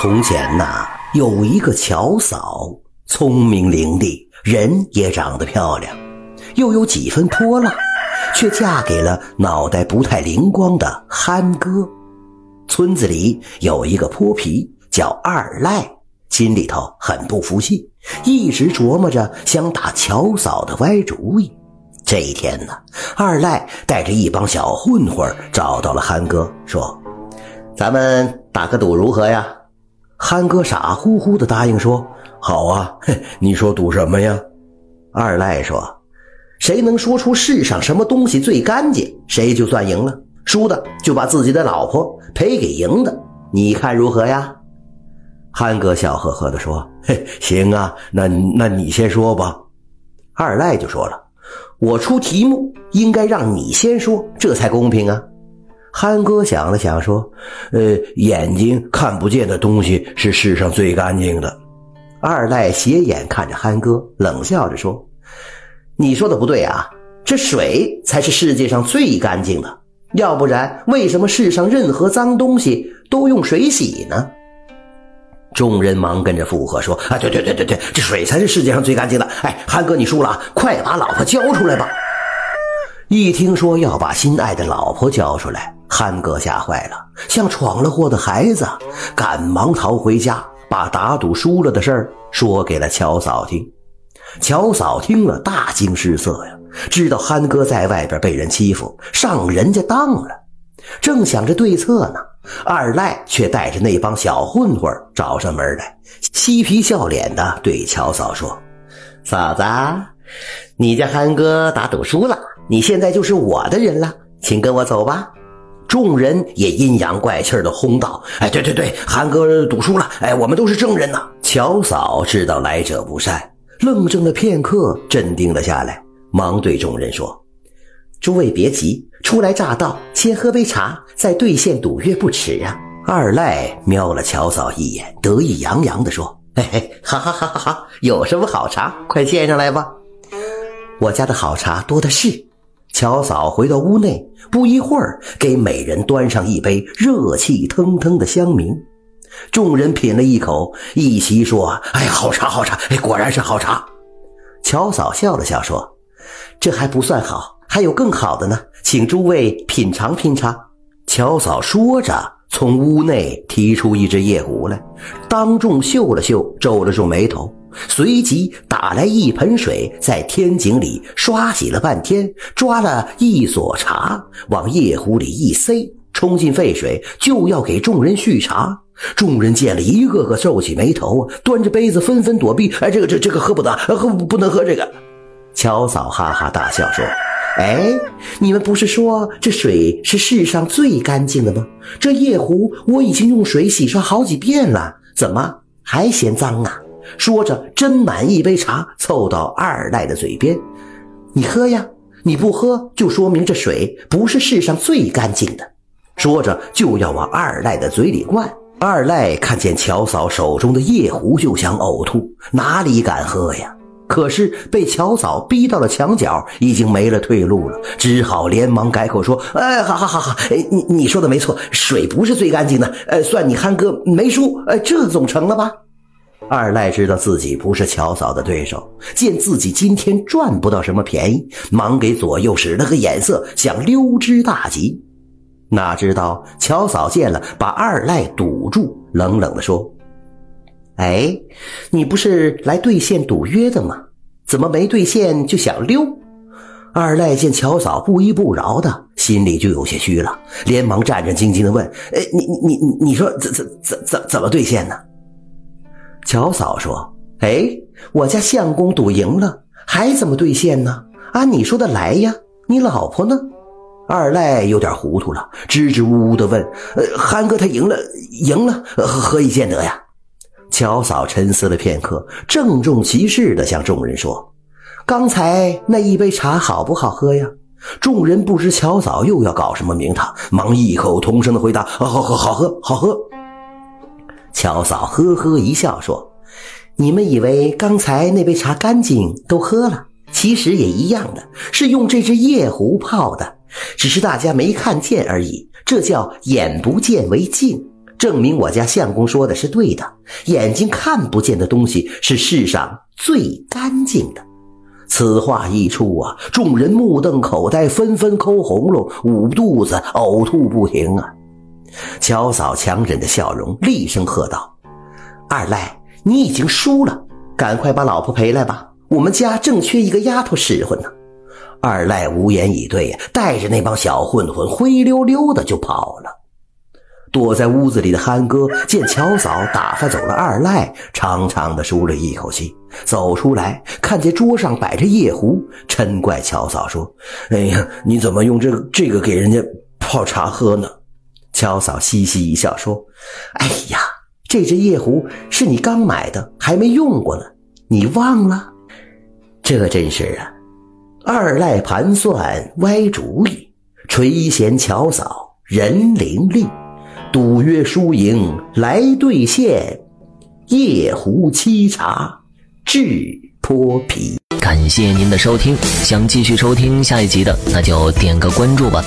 从前呐，有一个乔嫂，聪明伶俐，人也长得漂亮，又有几分泼辣，却嫁给了脑袋不太灵光的憨哥。村子里有一个泼皮叫二赖，心里头很不服气，一直琢磨着想打乔嫂的歪主意。这一天呢，二赖带着一帮小混混找到了憨哥，说：“咱们打个赌如何呀？”憨哥傻乎乎的答应说：“好啊，你说赌什么呀？”二赖说：“谁能说出世上什么东西最干净，谁就算赢了。输的就把自己的老婆赔给赢的，你看如何呀？”憨哥笑呵呵的说：“嘿，行啊，那那你先说吧。”二赖就说了：“我出题目，应该让你先说，这才公平啊。”憨哥想了想，说：“呃，眼睛看不见的东西是世上最干净的。”二赖斜眼看着憨哥，冷笑着说：“你说的不对啊，这水才是世界上最干净的。要不然，为什么世上任何脏东西都用水洗呢？”众人忙跟着附和说：“啊，对对对对对，这水才是世界上最干净的。哎，憨哥，你输了，快把老婆交出来吧！”一听说要把心爱的老婆交出来，憨哥吓坏了，像闯了祸的孩子，赶忙逃回家，把打赌输了的事儿说给了乔嫂听。乔嫂听了大惊失色呀，知道憨哥在外边被人欺负，上人家当了，正想着对策呢，二赖却带着那帮小混混找上门来，嬉皮笑脸的对乔嫂说：“嫂子，你家憨哥打赌输了。”你现在就是我的人了，请跟我走吧。众人也阴阳怪气的哄道：“哎，对对对，韩哥赌输了，哎，我们都是证人呐。”乔嫂知道来者不善，愣怔了片刻，镇定了下来，忙对众人说：“诸位别急，初来乍到，先喝杯茶，再兑现赌约不迟啊。”二赖瞄了乔嫂一眼，得意洋洋地说：“嘿嘿，哈哈哈哈哈！有什么好茶，快献上来吧。我家的好茶多的是。”乔嫂回到屋内，不一会儿，给每人端上一杯热气腾腾的香茗。众人品了一口，一齐说：“哎，好茶，好茶！哎，果然是好茶。”乔嫂笑了笑说：“这还不算好，还有更好的呢，请诸位品尝品尝。”乔嫂说着，从屋内提出一只夜壶来，当众嗅了嗅，皱了皱眉头。随即打来一盆水，在天井里刷洗了半天，抓了一撮茶，往夜壶里一塞，冲进沸水，就要给众人续茶。众人见了一个个皱起眉头，端着杯子纷纷躲避。哎，这个这这个喝不得，喝不能喝这个。乔嫂哈哈大笑说：“哎，你们不是说这水是世上最干净的吗？这夜壶我已经用水洗刷好几遍了，怎么还嫌脏啊？”说着，斟满一杯茶，凑到二赖的嘴边：“你喝呀，你不喝就说明这水不是世上最干净的。”说着就要往二赖的嘴里灌。二赖看见乔嫂手中的夜壶，就想呕吐，哪里敢喝呀？可是被乔嫂逼到了墙角，已经没了退路了，只好连忙改口说：“哎，好好好好，哎，你你说的没错，水不是最干净的。呃，算你憨哥没输，呃，这总成了吧？”二赖知道自己不是乔嫂的对手，见自己今天赚不到什么便宜，忙给左右使了个眼色，想溜之大吉。哪知道乔嫂见了，把二赖堵住，冷冷地说：“哎，你不是来兑现赌约的吗？怎么没兑现就想溜？”二赖见乔嫂不依不饶的，心里就有些虚了，连忙战战兢兢地问：“哎，你你你你说怎怎怎怎怎么兑现呢？”乔嫂说：“哎，我家相公赌赢了，还怎么兑现呢？按你说的来呀。你老婆呢？”二赖有点糊涂了，支支吾吾的问：“呃，憨哥他赢了，赢了，何以见得呀？”乔嫂沉思了片刻，郑重其事的向众人说：“刚才那一杯茶好不好喝呀？”众人不知乔嫂又要搞什么名堂，忙异口同声的回答：“好好好喝，好喝。”乔嫂呵呵一笑，说：“你们以为刚才那杯茶干净，都喝了？其实也一样的，是用这只夜壶泡的，只是大家没看见而已。这叫眼不见为净。证明我家相公说的是对的。眼睛看不见的东西是世上最干净的。此话一出啊，众人目瞪口呆，纷纷抠喉咙、捂肚子、呕吐不停啊。乔嫂强忍着笑容，厉声喝道：“二赖，你已经输了，赶快把老婆赔来吧！我们家正缺一个丫头使唤呢。”二赖无言以对，带着那帮小混混灰溜溜的就跑了。躲在屋子里的憨哥见乔嫂打发走了二赖，长长的舒了一口气，走出来看见桌上摆着夜壶，嗔怪乔嫂说：“哎呀，你怎么用这个这个给人家泡茶喝呢？”乔嫂嘻嘻一笑说：“哎呀，这只夜壶是你刚买的，还没用过呢，你忘了？这真是啊！”二赖盘算歪主意，垂涎乔嫂人伶俐，赌约输赢来兑现，夜壶沏茶智泼皮。感谢您的收听，想继续收听下一集的，那就点个关注吧。